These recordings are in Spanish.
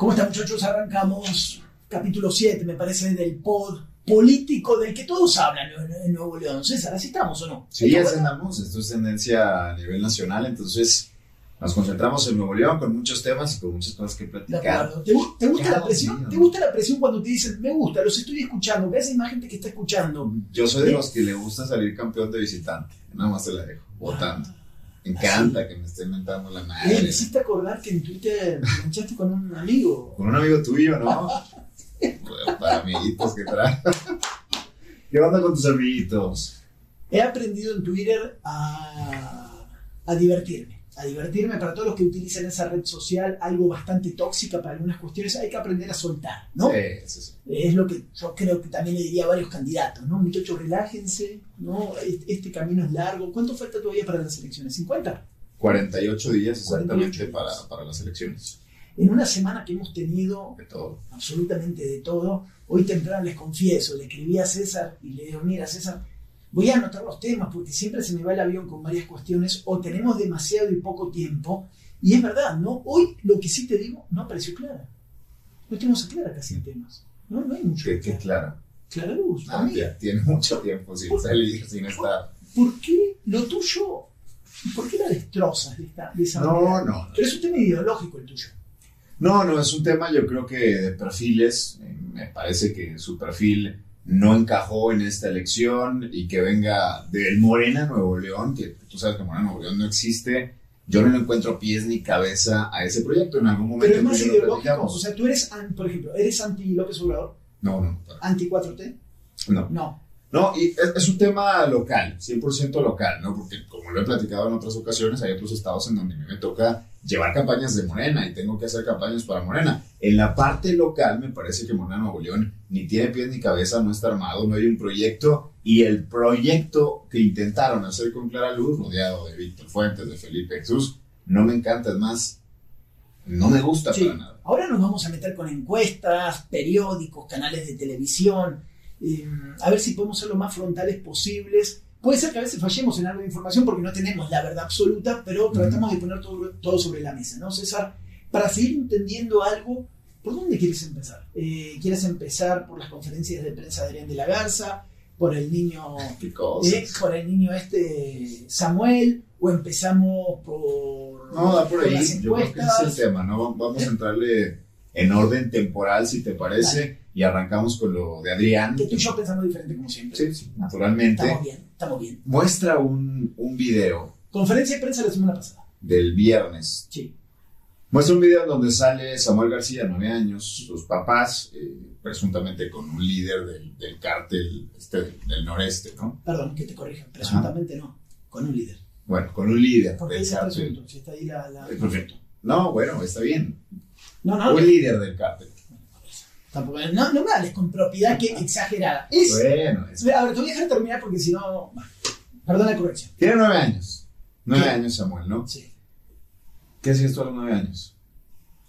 ¿Cómo están muchachos? Arrancamos capítulo 7, me parece, del pod político del que todos hablan en Nuevo León. César, ¿así estamos o no? Sí, así andamos. Esto es tendencia a nivel nacional, entonces nos concentramos en Nuevo León con muchos temas y con muchas cosas que platicar. ¿Te, gu- te gusta la presión? ¿Te gusta la presión cuando te dicen, me gusta, los estoy escuchando, que hay más gente que está escuchando? Yo soy de los que le gusta salir campeón de visitante. Nada más te la dejo, votando. Me encanta que me estén mentando la Eh, me madre. hiciste acordar que en Twitter te enganchaste con un amigo. Con un amigo tuyo, ¿no? Bueno, para amiguitos que trae. ¿Qué onda con tus amiguitos? He aprendido en Twitter a, a divertirme. A divertirme para todos los que utilizan esa red social, algo bastante tóxica para algunas cuestiones, hay que aprender a soltar, ¿no? Sí, sí, sí. Es lo que yo creo que también le diría a varios candidatos, ¿no? Muchachos, relájense, ¿no? Este, este camino es largo. ¿Cuánto falta todavía para las elecciones? ¿50? 48 días exactamente 48 para, días. para las elecciones. En una semana que hemos tenido De todo. absolutamente de todo, hoy temprano les confieso, le escribí a César y le digo, mira César, voy a anotar los temas porque siempre se me va el avión con varias cuestiones o tenemos demasiado y poco tiempo. Y es verdad, ¿no? Hoy lo que sí te digo no apareció clara. No tenemos a clara casi en temas. No, no hay mucho. Qué, qué claro. Clara luz, Ah, tiene mucho tiempo sin salir, sin estar. ¿Por qué lo tuyo, por qué la destrozas de, esta, de esa No, manera? no, no. Pero es un tema ideológico el tuyo. No, no, es un tema yo creo que de perfiles. Eh, Me parece que su perfil no encajó en esta elección y que venga del Morena Nuevo León, que tú sabes que Morena Nuevo León no existe. Yo no le encuentro pies ni cabeza a ese proyecto. En algún momento Pero es más ideológico. O sea, tú eres, por ejemplo, ¿eres anti López Obrador? No, no, para- ¿Anti 4T? no. No. No, y es, es un tema local, 100% local, ¿no? Porque como lo he platicado en otras ocasiones, hay otros estados en donde a mí me toca llevar campañas de Morena y tengo que hacer campañas para Morena. En la parte local me parece que Morena Nuevo León ni tiene pies ni cabeza, no está armado, no hay un proyecto y el proyecto que intentaron hacer con Clara Luz, rodeado de Víctor Fuentes, de Felipe Jesús, no me encanta, es más, no me gusta Sí. para nada. Ahora nos vamos a meter con encuestas, periódicos, canales de televisión, eh, a ver si podemos ser lo más frontales posibles. Puede ser que a veces fallemos en algo de información porque no tenemos la verdad absoluta, pero tratamos de poner todo, todo sobre la mesa, ¿no, César? Para seguir entendiendo algo, ¿por dónde quieres empezar? Eh, ¿Quieres empezar por las conferencias de prensa de Adrián de la Garza? ¿Por el niño Qué eh, por el niño este Samuel? ¿O empezamos por, No, da por ahí. Yo creo que ese es el tema, ¿no? Vamos a entrarle en orden temporal, si te parece, y arrancamos con lo de Adrián. Que tú y yo pensamos diferente como siempre. Sí, sí, naturalmente. Estamos bien, estamos bien. Muestra un, un video Conferencia de prensa la semana pasada. del viernes. Sí. Muestra un video donde sale Samuel García, nueve años, sus papás, eh, presuntamente con un líder del, del cártel este, del, del noreste, ¿no? Perdón, que te corrija. Presuntamente no. Con un líder. Bueno, con un líder ¿Por qué del cártel. presunto? Si está ahí la. la- perfecto. No, bueno, está bien. No, no. Un líder del cártel. Tampoco, no, no me hables con propiedad que exagerada. Es. Bueno, es A ver, te voy a dejar terminar porque si no. Perdón la corrección. Tiene nueve años. Nueve ¿Qué? años, Samuel, ¿no? Sí. ¿Qué hacías tú a los nueve años?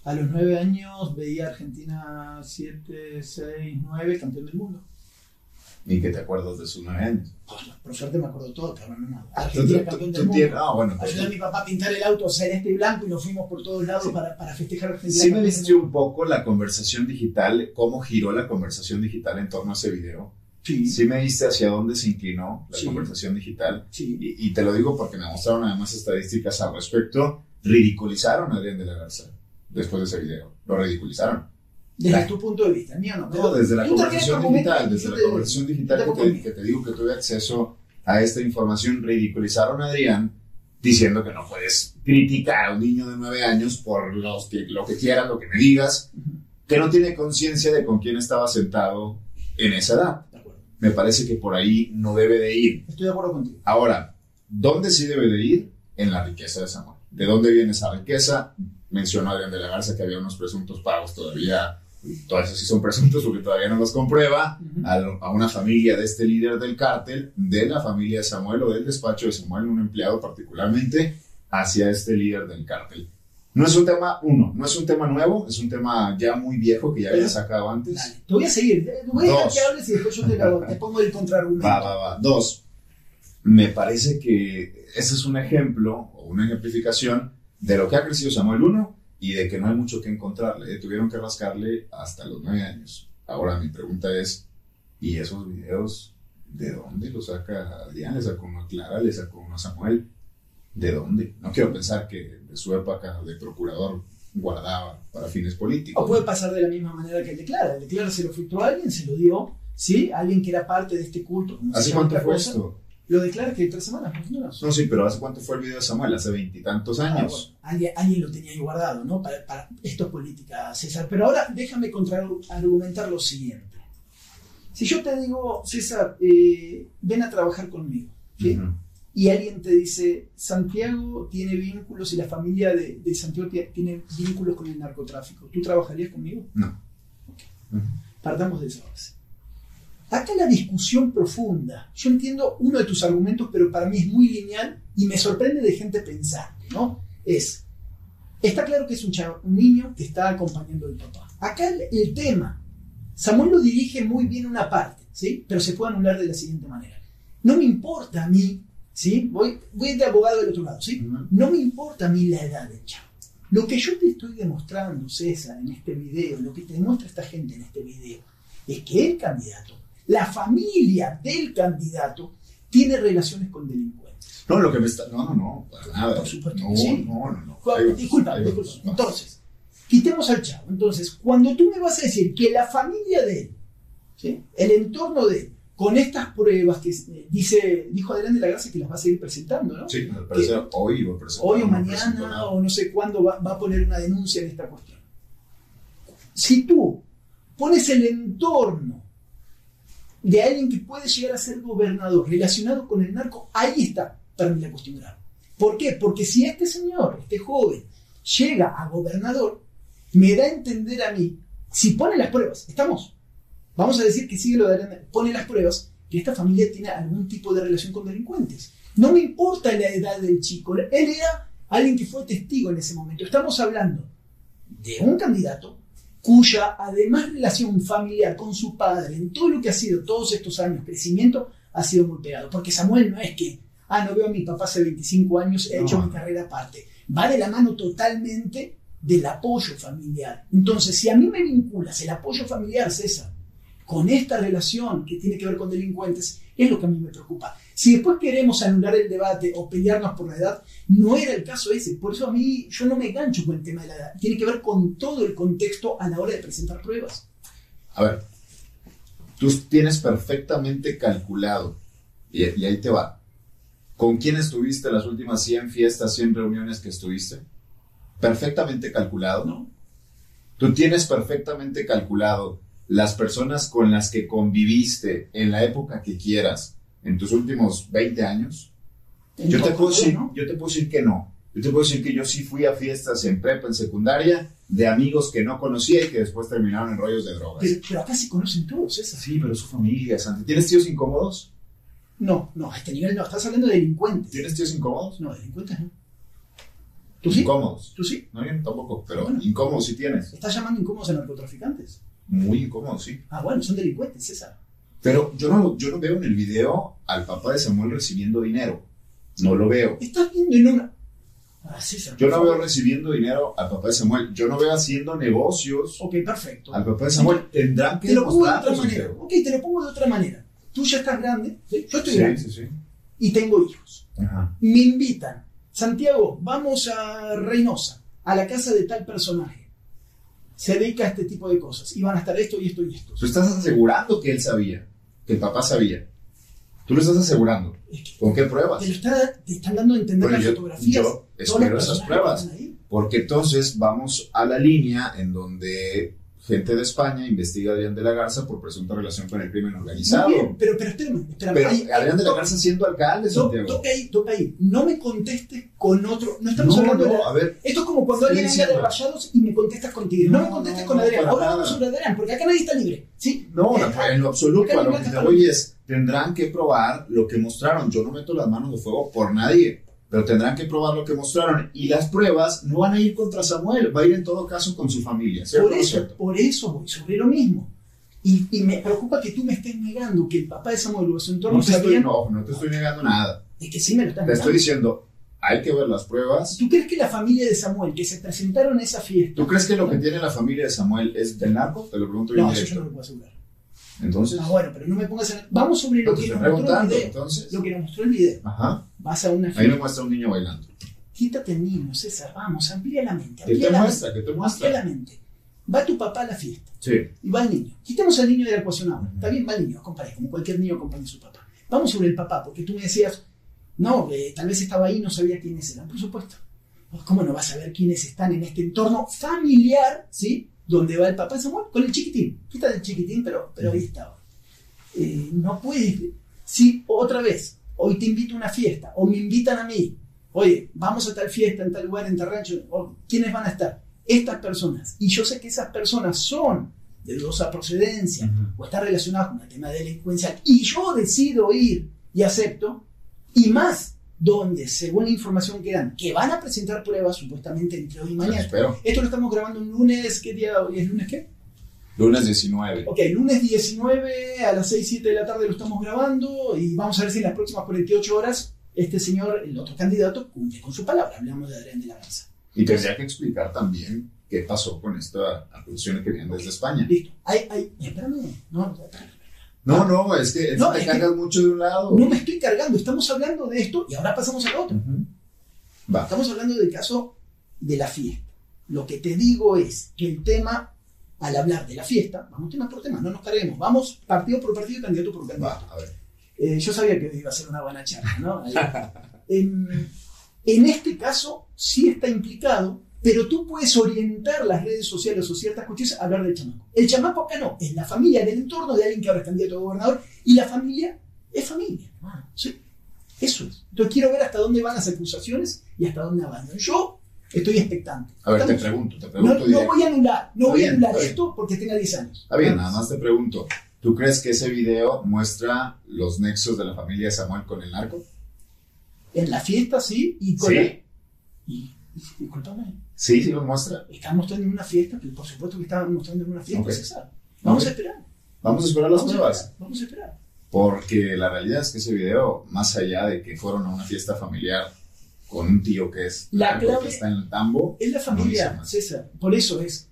A los nueve años veía Argentina 7, 6, 9, campeón del mundo. Ni que te acuerdas de sus nueve años. Por suerte me acuerdo todo, cabrón. Tú- Argentina campeón del mundo. Ah, bueno, pues, Ayudé a mi papá a pintar el auto celeste y blanco y nos fuimos por todos lados para, para festejar Argentina. sí me mundo. un poco la conversación digital, cómo giró la conversación digital en torno a ese video. Sí, Sí me viste hacia dónde se inclinó la Sí. conversación digital. sí. Y, y te lo digo porque me mostraron además estadísticas al respecto. Ridiculizaron a Adrián de la Garza después de ese video. Lo ridiculizaron. Desde La- tu punto de vista, mío no. No, desde la conversación digital, desde la conversación digital que te, pongo. que te digo que tuve acceso a esta información, ridiculizaron a Adrián diciendo que no puedes criticar a un niño de nueve años por los que, lo que quieras, lo que me digas, que no tiene conciencia de con quién estaba sentado en esa edad. De acuerdo. Me parece que por ahí no debe de ir. Estoy de acuerdo contigo. Ahora, ¿dónde sí debe de ir? En la riqueza de Samuel. ¿De dónde viene esa riqueza? Mencionó Adrián de la Garza que había unos presuntos pagos todavía, todos esos sí son presuntos porque todavía no los comprueba, a, una familia de este líder del cártel, de la familia de Samuel o del despacho de Samuel, un empleado particularmente, hacia este líder del cártel. No es un tema, uno, no es un tema nuevo, es un tema ya muy viejo que ya había sacado antes. Dale, te voy a seguir. Te voy a dejar Dos. que hables y después yo te, lo- te pongo el contraargumento. Va, va, va. Dos, me parece que ese es un ejemplo o una ejemplificación de lo que ha crecido Samuel uno y de que no hay mucho que encontrarle. Tuvieron que rascarle hasta los nueve años. Ahora mi pregunta es, ¿y esos videos de dónde los saca Adrián? ¿Le sacó uno a Clara? ¿Le sacó uno a Samuel? ¿De dónde? No quiero pensar que de su época de procurador guardaba para fines políticos. O puede pasar de la misma manera que el de Clara. El de Clara se lo filtró a alguien, se lo dio, ¿sí? Alguien que era parte de este culto. ¿Hace cuánto fue esto? Lo declara que tres semanas, más o menos. No, sí, pero ¿hace cuánto fue el video de Samuel? Hace veintitantos ah, años. alguien, alguien, lo tenía ahí guardado, ¿no? Para, para, esto es política, César. Pero ahora déjame argumentar lo siguiente. Si yo te digo, César, eh, ven a trabajar conmigo, ¿sí? y alguien te dice, Santiago tiene vínculos y la familia de, Santiago tiene vínculos con el narcotráfico, ¿tú trabajarías conmigo? No. Partamos de esa base. Acá la discusión profunda. Yo entiendo uno de tus argumentos, pero para mí es muy lineal y me sorprende de gente pensar, ¿no? Es, está claro que es un, un niño que está acompañando al papá. Acá el, tema, Samuel lo dirige muy bien una parte, ¿sí? Pero se puede anular de la siguiente manera. No me importa a mí, ¿sí? Voy, voy de abogado del otro lado, ¿sí? No me importa a mí la edad del chavo. Lo que yo te estoy demostrando, César, en este video, lo que te demuestra esta gente en este video, es que el candidato la familia del candidato tiene relaciones con delincuentes. No, lo que me está. No, no, no, para nada. Por supuesto. No, sí. no, no, no. disculpa, disculpa. Entonces, quitemos al chavo. Entonces, cuando tú me vas a decir que la familia de él, ¿sí? el entorno de él, con estas pruebas que eh, dice, dijo Adrián de la Gracia que las va a seguir presentando, ¿no? Sí, me parece hoy va a presentar. Hoy o mañana, o no sé cuándo va, va a poner una denuncia en esta cuestión. Si tú pones el entorno de alguien que puede llegar a ser gobernador relacionado con el narco, ahí está para mí la cuestión. ¿Por qué? Porque si este señor, este joven, llega a gobernador, me da a entender a mí, si pone las pruebas, estamos, vamos a decir que sigue lo de pone las pruebas, que esta familia tiene algún tipo de relación con delincuentes. No me importa la edad del chico, él era alguien que fue testigo en ese momento. Estamos hablando de un candidato cuya además relación familiar con su padre en todo lo que ha sido todos estos años crecimiento ha sido muy pegado. Porque Samuel no es que, ah, no veo a mi papá hace 25 años, he hecho mi carrera aparte. Va de la mano totalmente del apoyo familiar. Entonces, si a mí me vinculas el apoyo familiar, César, con esta relación que tiene que ver con delincuentes, es lo que a mí me preocupa. Si después queremos anular el debate o pelearnos por la edad, no era el caso ese. Por eso a mí yo no me gancho con el tema de la edad. Tiene que ver con todo el contexto a la hora de presentar pruebas. A ver, tú tienes perfectamente calculado, y, ahí te va, ¿con quién estuviste las últimas 100 fiestas, 100 reuniones que estuviste? Perfectamente calculado. No. Tú tienes perfectamente calculado las personas con las que conviviste en la época que quieras en tus últimos 20 años? Yo te, puedo decir, yo te puedo decir que no. Yo te puedo decir que yo sí fui a fiestas en prepa, en secundaria, de amigos que no conocía y que después terminaron en rollos de drogas. Pero, acá sí conocen todos, ¿es Sí, pero su familia, Santi. ¿Tienes tíos incómodos? No, no, a este nivel no. Estás hablando de delincuentes. ¿Tienes tíos incómodos? No, delincuentes no. ¿Tú sí? Incómodos. ¿Tú sí? No, yo tampoco, pero incómodos sí tienes. ¿Estás llamando incómodos a narcotraficantes? Muy incómodos, sí. Ah, bueno, son delincuentes, César. Pero yo no, yo no veo en el video al papá de Samuel recibiendo dinero. No lo veo. Estás viendo en una. Ah, yo no veo recibiendo dinero al papá de Samuel. Yo no veo haciendo negocios. Ok, perfecto. Al papá de Samuel. Tendrán que te lo pongo de otra manera. Ok, te lo pongo de otra manera. Tú ya estás grande. Yo estoy grande. Sí. Y tengo hijos. Ajá. Me invitan. Santiago, vamos a Reynosa, a la casa de tal personaje. Se dedica a este tipo de cosas. Y van a estar esto y esto y esto. Tú estás asegurando que él sabía que el papá sabía. Tú lo estás asegurando. ¿Con qué pruebas? Te, está, te están dando a entender las fotografías. Yo espero esas pruebas. Porque entonces vamos a la línea en donde gente de España investiga a Adrián de la Garza por presunta relación con el crimen organizado. pero, pero espérame, espérame. Pero Adrián de la Garza siendo alcalde, Santiago. Toca ahí, toca ahí. No me contestes con otro. No estamos hablando no, de. A ver, Esto es como cuando alguien anda de rayados y me contestas contigo. No, me contestes con Adrián. Ahora vamos sobre Adrián, porque acá nadie está libre. ¿sí? No, eh, en lo absoluto. A lo que te voy es: tendrán que probar lo que mostraron. Yo no meto las manos de fuego por nadie pero tendrán que probar lo que mostraron y las pruebas no van a ir contra Samuel, va a ir en todo caso con su familia. Por eso, por eso voy sobre lo mismo. Y, me preocupa que tú me estés negando que el papá de Samuel o su entorno no te, estoy, no, no te estoy negando nada. Es que sí me lo estás Te estoy diciendo, hay que ver las pruebas. ¿Tú crees que la familia de Samuel, que se presentaron a esa fiesta... ¿Tú crees que lo que tiene la familia de Samuel es del narco? Te lo pregunto bien No, eso yo no lo puedo asegurar. Entonces, Ah, bueno, pero no me pongas en... Vamos sobre lo que nos mostró el video. entonces. Lo que nos mostró el video. ajá. Vas a una Ahí me fiesta. muestra un niño bailando. Quítate el niño, César. Vamos, amplía la mente. ¿Qué Amplía te muestra? ¿Qué te Amplía la mente. Va tu papá a la fiesta. Sí. y va el niño. Quitemos al niño de la ecuación ahora. Está bien, va el niño, acompaña, como cualquier niño acompaña a su papá. Vamos sobre el papá, porque tú me decías, no, eh, tal vez estaba ahí y no sabía quiénes eran. Por supuesto. Pues, ¿Cómo no vas a saber quiénes están en este entorno familiar, ¿sí? Donde va el papá Samuel con el chiquitín. Quita el chiquitín, pero, pero ahí estaba. Eh, no puedes. Si otra vez, hoy te invito a una fiesta, o me invitan a mí, oye, vamos a tal fiesta en tal lugar, en tal rancho, o, ¿quiénes van a estar? Estas personas. Y yo sé que esas personas son de dudosa procedencia o están relacionadas con el tema delincuencial. Y yo decido ir y acepto, y más, donde, según la información que dan, que van a presentar pruebas supuestamente entre hoy y mañana. espero. Esto lo estamos grabando un lunes, ¿qué día hoy es lunes qué? Lunes 19. Ok, lunes 19 a las 6, 7 de la tarde lo estamos grabando y vamos a ver si en las próximas 48 horas este señor, el otro candidato, cumple con su palabra. Hablamos de Adrián de la Garza. Y tendría que explicar también qué pasó con estas acusaciones que vienen desde España. Listo. Hay, hay, espérame. No. No, no, es que, No, te es que- cargas mucho de un lado. no me estoy cargando. Estamos hablando de esto y ahora pasamos al otro. Ujú. Va. Estamos hablando del caso de la fiesta. Lo que te digo es que el tema, al hablar de la fiesta, vamos tema por tema, no nos carguemos. Vamos partido por partido, candidato por candidato. Va, a ver. Eh, yo sabía que iba a ser una buena charla, ¿no? En, en este caso sí está implicado, pero tú puedes orientar las redes sociales o ciertas cuestiones a hablar del chamaco. El chamaco acá no, es la familia del entorno de alguien que ahora es candidato a gobernador y la familia es familia. hermano. Sí, eso es. Entonces quiero ver hasta dónde van las acusaciones y hasta dónde avanzan. Yo estoy expectante. A ver, te Estamos- pregunto, te no, pregunto no directo. voy a anular, no Está voy bien, a anular está bien. esto porque tenga 10 años. Está bien, nada más te pregunto. ¿Tú crees que ese video muestra los nexos de la familia Samuel con el narco? En la fiesta sí, y con Sí. la- y, discúlpame, Sí, sí lo muestra. Están mostrando en una fiesta, pero por supuesto que estaban mostrando en una fiesta, Ok. César. Vamos Ok. a esperar. Vamos a esperar las pruebas. Vamos a esperar. Porque la realidad es que ese video, más allá de que fueron a una fiesta familiar con un tío que es La clave- que está en el tambo, Es la No familia, más. César. Por eso es.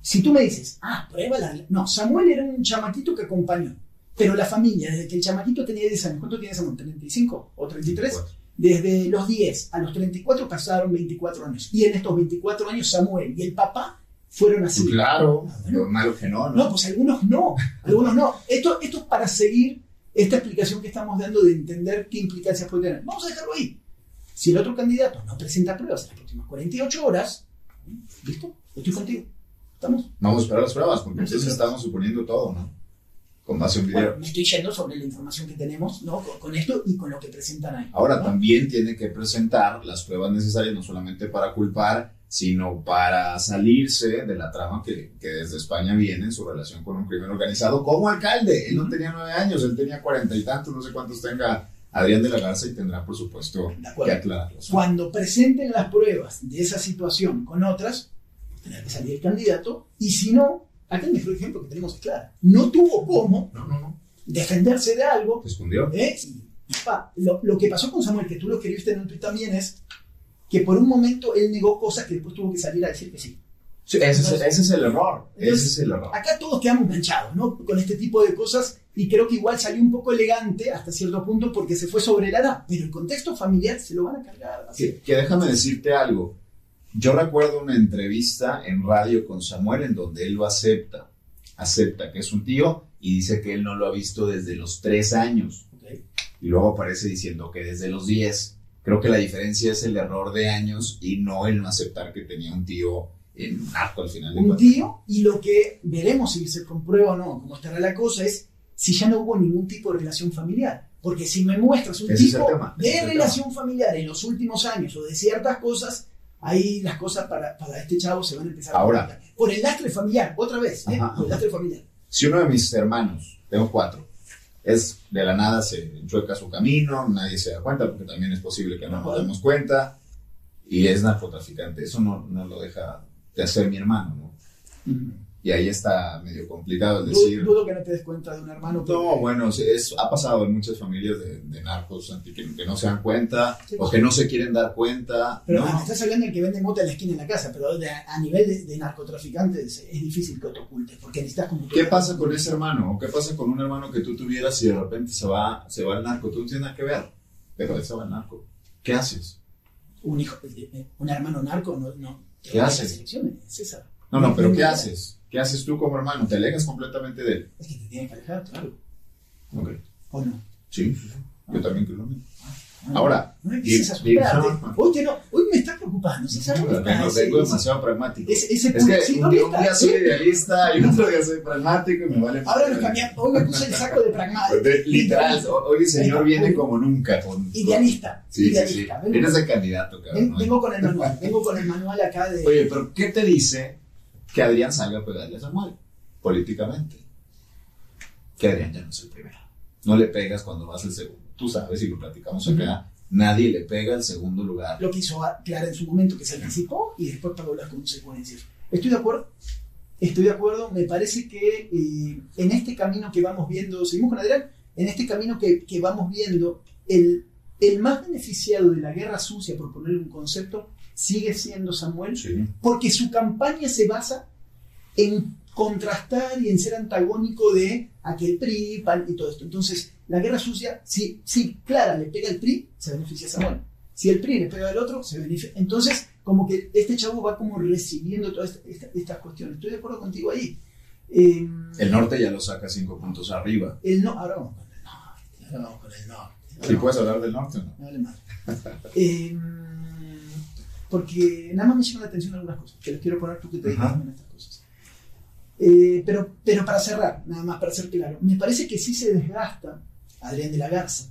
Si tú me dices, ah, prueba la. No, Samuel era un chamaquito que acompañó. Pero la familia, desde que el chamaquito tenía 10 años, ¿cuánto tiene Samuel? ¿35 o 33? 24. Desde los 10 a los 34 pasaron 24 años. Y en estos 24 años Samuel y el papá fueron así. Claro, Ah, bueno. lo malo que no, ¿no? No, pues algunos no, algunos no. Esto, esto es para seguir esta explicación que estamos dando de entender qué implicancias puede tener. Vamos a dejarlo ahí. Si el otro candidato no presenta pruebas en las próximas 48 horas, ¿listo? Estoy contigo. ¿Estamos? Vamos a esperar las pruebas, porque a entonces estamos suponiendo todo, ¿no? Con base en un video. Bueno, me estoy yendo sobre la información que tenemos, ¿no? Con, con esto y con lo que presentan ahí. Ahora ¿no? también tiene que presentar las pruebas necesarias, no solamente para culpar, sino para salirse de la trama que, que desde España viene en su relación con un crimen organizado como alcalde. Él no tenía nueve años, él tenía cuarenta y tantos, no sé cuántos tenga Adrián de la Garza y tendrá, por supuesto, que acuerdo. aclararlos. Cuando presenten las pruebas de esa situación con otras, tendrá que salir el candidato y si no, acá el mejor ejemplo que tenemos es claro. No tuvo cómo No, no, no. defenderse de algo Se escondió. ¿eh? Y, y pa, lo, lo que pasó con Samuel, que tú lo escribiste en un tweet también, es que por un momento él negó cosas que después tuvo que salir a decir que sí. Sí, ese, es, ese es el error. Ese Entonces, es el error. Acá todos quedamos manchados, ¿no? Con este tipo de cosas y creo que igual salió un poco elegante hasta cierto punto porque se fue sobre la edad, pero el contexto familiar se lo van a cargar. así. Que, que déjame decirte algo. Yo recuerdo una entrevista en radio con Samuel en donde él lo acepta. Acepta que es un tío y dice que él no lo ha visto desde los tres años. Ok. Y luego aparece diciendo que desde los diez. Creo que la diferencia es el error de años y no el no aceptar que tenía un tío en narco al final de Un cuentas. tío y lo que veremos si se comprueba o no, cómo estará la cosa, es si ya no hubo ningún tipo de relación familiar. Porque si me muestras un Ese tipo tema, de relación familiar en los últimos años o de ciertas cosas, ahí las cosas para, para este chavo se van a empezar Ahora. a complicar. Por el lastre familiar, otra vez, ¿eh? Ajá, por el lastre familiar. Si uno de mis hermanos, tengo cuatro, es de la nada se enchueca su camino, nadie se da cuenta, porque también es posible que no nos demos cuenta, y es narcotraficante, eso no, no lo deja de hacer mi hermano, ¿no? Y ahí está medio complicado el decir. Dudo que no te des cuenta de un hermano. pero- No, bueno, es, ha pasado en muchas familias de, de narcos que, que no se dan cuenta Sí. o que no se quieren dar cuenta. Pero ¿no? estás hablando del que vende mota en la esquina en la casa, pero de- a nivel de, de narcotraficantes es difícil que te ocultes, porque necesitas como... ¿Qué pasa con ese hermano? ¿O qué pasa con un hermano que tú tuvieras si de repente se va, se va al narco? Tú no tienes nada que ver, pero él se va al narco. ¿Qué haces? Un hijo, eh, un hermano narco no... no ¿Qué va a hace? las elecciones, César. No, no, pero ¿qué haces? ¿Qué haces tú como hermano? ¿Te alegas completamente de él? Es que te tienes que alejar, claro. Ok. ¿O no? Sí, sí, sí. Yo también creo lo mismo. Ah, Ahora, no empieces a superarte. no. Hoy, te no, hoy me estás preocupando, César. ¿dónde Tengo, estás? Ese- tengo demasiado pragmático. ese- ese es que sí, un ¿dónde día, un día soy idealista y otro día soy pragmático y me vale. Ahora nos cambiamos. Hoy me puse el saco de pragmático. Literal, hoy el señor viene como nunca. Con, Idealista. Sí, sí, sí. idealista. Vengo- Vienes de candidato, cabrón. Vengo con el manual. Vengo con el manual acá de. Oye, pero ¿qué te dice que Adrián salga a pegarle a Samuel? Políticamente. Que Adrián ya no es el primero. No le pegas cuando vas el segundo. Tú sabes, y lo platicamos acá, nadie le pega el segundo lugar. lo que hizo Clara en su momento, que se anticipó y después pagó las consecuencias. ¿Estoy de acuerdo? Estoy de acuerdo. Me parece que eh, en este camino que vamos viendo, seguimos con Adrián, en este camino que, que vamos viendo, el, el más beneficiado de la guerra sucia, por ponerle un concepto, sigue siendo Samuel, Sí. porque su campaña se basa en contrastar y en ser antagónico de aquel PRI, PAN y todo esto. Entonces, la guerra sucia, si, si Clara le pega al PRI, se beneficia a Samuel. Si el PRI le pega al otro, se beneficia. Entonces, como que este chavo va como recibiendo todas esta- esta- estas cuestiones. Estoy de acuerdo contigo ahí. Eh, El norte ya lo saca cinco puntos arriba. el no, ahora vamos con el norte. Ahora vamos con el norte. ¿Sí puedes hablar del norte o no? me vale madre. Eh, porque nada más me llaman la atención algunas cosas, que les quiero poner tú que te dedicas a estas cosas. Eh, pero, pero para cerrar, nada más para ser claro, me parece que sí se desgasta Adrián de la Garza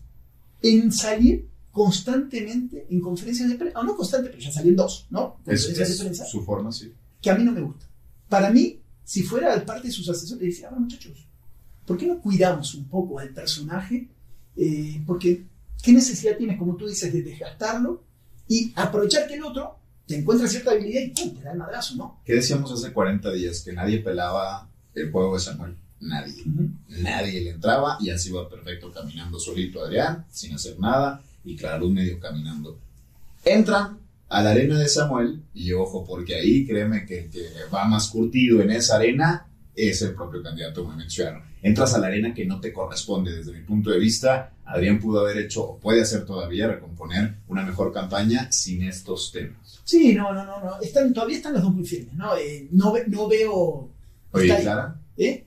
en salir constantemente en conferencias de prensa, o no constante, pero ya salió en dos, ¿no? Conferencias es de prensa, su forma, sí. que a mí no me gusta. Para mí, si fuera parte de sus asesores, le decía, ah, muchachos, ¿por qué no cuidamos un poco al personaje? Eh, porque, ¿qué necesidad tienes, como tú dices, de desgastarlo y aprovechar que el otro te encuentra cierta habilidad y ¡pum! te da el madrazo, ¿no? ¿Qué decíamos hace 40 días? Que nadie pelaba el juego de Samuel. Nadie. Nadie le entraba y así va perfecto caminando solito Adrián, sin hacer nada, y Clara Luz medio caminando. Entran a la arena de Samuel, y ojo, porque ahí créeme que el que va más curtido en esa arena es el propio candidato Movimiento Ciudadano. Entras a la arena que no te corresponde desde mi punto de vista. Adrián pudo haber hecho, o puede hacer todavía, recomponer una mejor campaña sin estos temas. Sí, no, no, no, no. Están, todavía están los dos muy firmes, ¿no? Eh, no, ve- no veo... Oye. Clara, ¿Eh?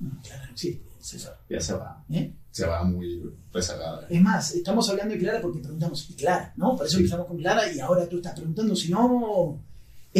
No, Clara no existe, César. ya se va, ¿Eh? se va muy rezagada. Es más, estamos hablando de Clara porque preguntamos, ¿y Clara? ¿No? Por eso Sí. empezamos con Clara y ahora tú estás preguntando, si no,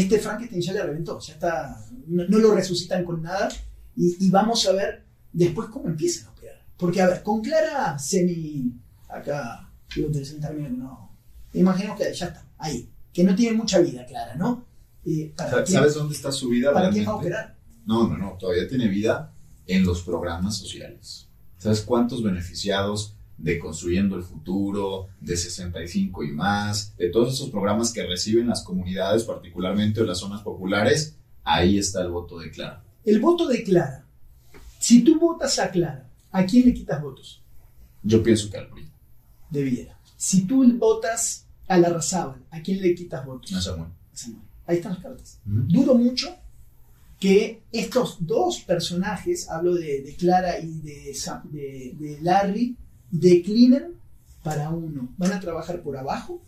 este Frankenstein ya le reventó, ya está, no, no lo resucitan con nada y, y vamos a ver después cómo empiezan a operar. Porque, a ver, con Clara semi, acá, quiero utilizar un término que no, imaginemos que ya está, ahí, que no tiene mucha vida Clara, ¿no? Eh, ¿para, quién, ¿Sabes dónde está su vida ¿Para quién va a realmente? operar? No, no, no, todavía tiene vida en los programas sociales. ¿Sabes cuántos beneficiados de Construyendo el Futuro, de 65 y más, de todos esos programas que reciben las comunidades, particularmente en las zonas populares? Ahí está el voto de Clara. El voto de Clara, si tú votas a Clara, ¿a quién le quitas votos? Yo pienso que al PRI, de Viera. Si tú votas a la Razábal, ¿a quién le quitas votos? no Samuel. A Samuel. Ahí están las cartas. Ujú. Dudo mucho que estos dos personajes, hablo de, de Clara y de- de Larry, declinen para uno. Van a trabajar por abajo,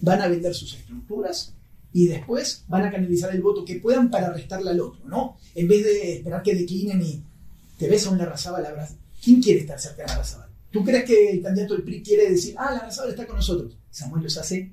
van a vender sus estructuras y después van a canalizar el voto que puedan para restarle al otro, ¿no? En vez de esperar que declinen y te ves a una Razábal, abrazas. ¿Quién quiere estar cerca de la Razábal? ¿Tú crees que el candidato del PRI quiere decir, ah, la Razábal está con nosotros? Samuel los hace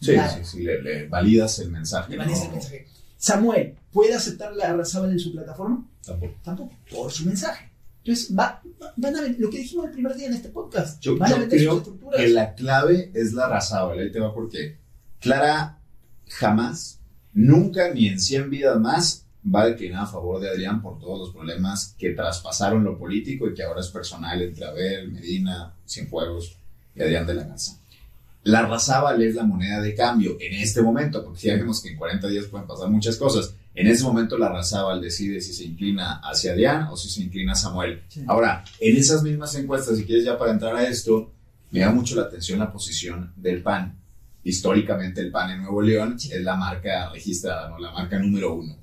Sí, sí, sí, le, le validas el mensaje. le validas ¿no? el mensaje. Samuel, ¿puede aceptar la Razábal en su plataforma? Tampoco. Tampoco, por su mensaje. Entonces, va, va- van a ver lo que dijimos el primer día en este podcast. Yo, van a yo sus creo que la clave es la Razábal. Ahí te va porque Clara jamás, nunca ni en 100 vidas más va a declinar a favor de Adrián por todos los problemas que traspasaron lo político y que ahora es personal entre Abel, Medina, Cienfuegos y Adrián de la Garza. La Razábal es la moneda de cambio en este momento, porque ya vemos que en 40 días pueden pasar muchas cosas. En ese momento la Razábal decide si se inclina hacia Diane o si se inclina a Samuel. Sí. Ahora, en esas mismas encuestas, si quieres ya para entrar a esto, me da mucho la atención la posición del PAN. Históricamente el PAN en Nuevo León es la marca registrada, ¿no? la marca número uno.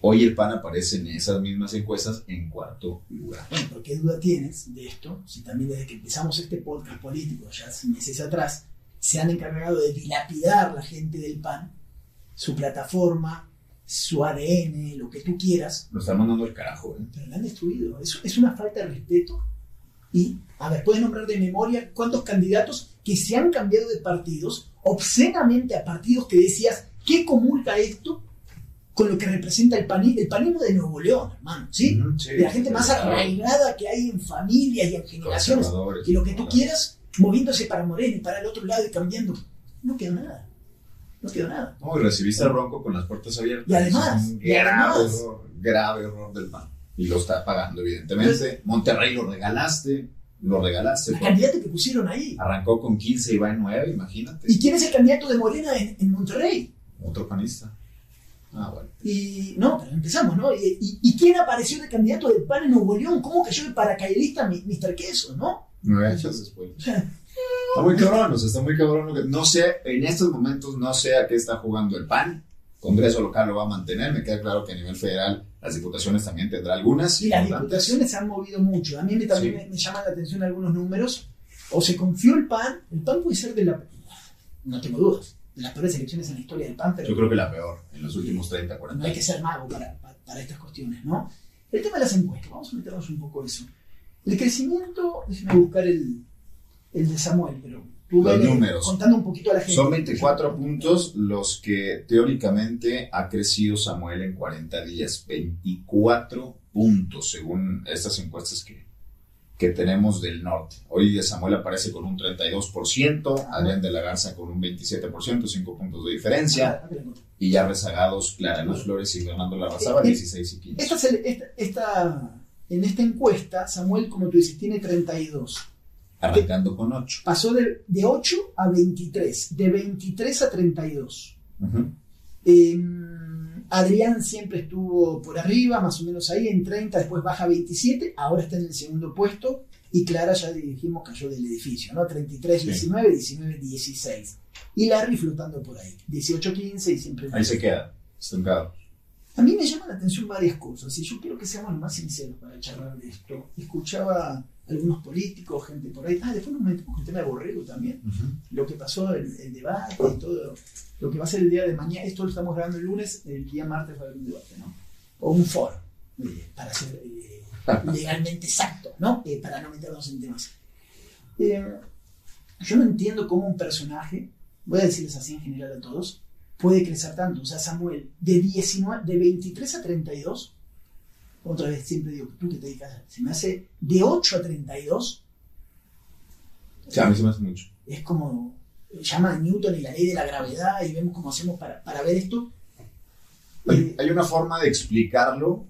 Hoy el PAN aparece en esas mismas encuestas en cuarto lugar. Bueno, pero ¿qué duda tienes de esto? Si también desde que empezamos este podcast político, ya hace meses atrás, se han encargado de dilapidar la gente del PAN, su plataforma, su ADN, lo que tú quieras, Lo están mandando al carajo, ¿eh? pero la han destruido. Es, es una falta de respeto. Y, a ver, puedes nombrar de memoria cuántos candidatos que se han cambiado de partidos, obscenamente a partidos que decías, ¿qué comulga esto con lo que representa el, pani- el panismo de Nuevo León, hermano? ¿Sí? Sí, de la gente más claro. arraigada que hay en familias y en generaciones, y lo que tú quieras, moviéndose para Moreno y para el otro lado y cambiando. No quedó nada. No quedó nada. No, y recibiste a Ronco con las puertas abiertas. Y además, y grave además. error, grave error del PAN. Y lo está pagando, evidentemente. Monterrey lo regalaste, lo regalaste. El candidato que pusieron ahí. Arrancó con 15 y va en 9, imagínate. ¿Y quién es el candidato de Morena en, en Monterrey? Otro panista. Ah, bueno. Y no, pero empezamos, ¿no? Y, y- y quién apareció de candidato del PAN en Nuevo León? ¿Cómo cayó de paracaidista Mr. Queso, no? Nueve años después. Está muy cabrón, o sea, está muy cabrón. lo que- No sé, en estos momentos no sé a qué está jugando el PAN. Congreso local lo va a mantener. Me queda claro que a nivel federal las diputaciones también tendrá algunas. y las diputaciones se han movido mucho. A mí me, también Sí. me, me llaman la atención algunos números. O se confió el PAN, el PAN puede ser de la... No tengo dudas, de las peores elecciones en la historia del PAN, pero... Yo creo que la peor en los últimos 30, 40 no hay que años. ser mago para, para, para estas cuestiones, ¿no? El tema de las encuestas, vamos a meternos un poco eso. El crecimiento, déjeme buscar el, el de Samuel, pero tú Los vele números. contando un poquito a la gente. Son 24 puntos los que teóricamente ha crecido Samuel en 40 días. 24 puntos según estas encuestas que, que tenemos del norte. Hoy Samuel aparece con un 32%, Adrián de la Garza con un 27%, 5 puntos de diferencia. Ah. Y ya rezagados Clara Luz Flores y Fernando Larrazaba, 16 y 15. Esta, esta, esta- en esta encuesta, Samuel, como tú dices, tiene 32. Arrancando con 8. Pasó de, de 8 a 23, de 23 a 32. Ujú. Eh, Adrián siempre estuvo por arriba, más o menos ahí, en 30, después baja a 27, ahora está en el segundo puesto. Y Clara, ya dijimos, cayó del edificio, ¿no? 33, Sí. 19, 19, 16. Y Larry flotando por ahí, 18, 15 y siempre. Ahí se queda, estancado. A mí me llaman la atención varias cosas y yo quiero que seamos lo más sinceros para charlar de esto. Escuchaba algunos políticos, gente por ahí. Ah, después nos metemos con el tema de Borrego también. Lo que pasó, el, el debate y todo. Lo que va a ser el día de mañana. Esto lo estamos grabando el lunes, el día martes va a haber un debate, ¿no? O un foro, eh, para ser eh, legalmente exacto, ¿no? Eh, para no meternos en temas. Yo no entiendo cómo un personaje, voy a decirles así en general a todos, puede crecer tanto. O sea, Samuel, de, 19, de 23 a 32, otra vez siempre digo, tú que te dedicas, se me hace de 8 a 32, Sí, a mí se me hace mucho. es como, llama a Newton y la ley de la gravedad y vemos cómo hacemos para, para ver esto. Hay, Eh, hay una forma de explicarlo,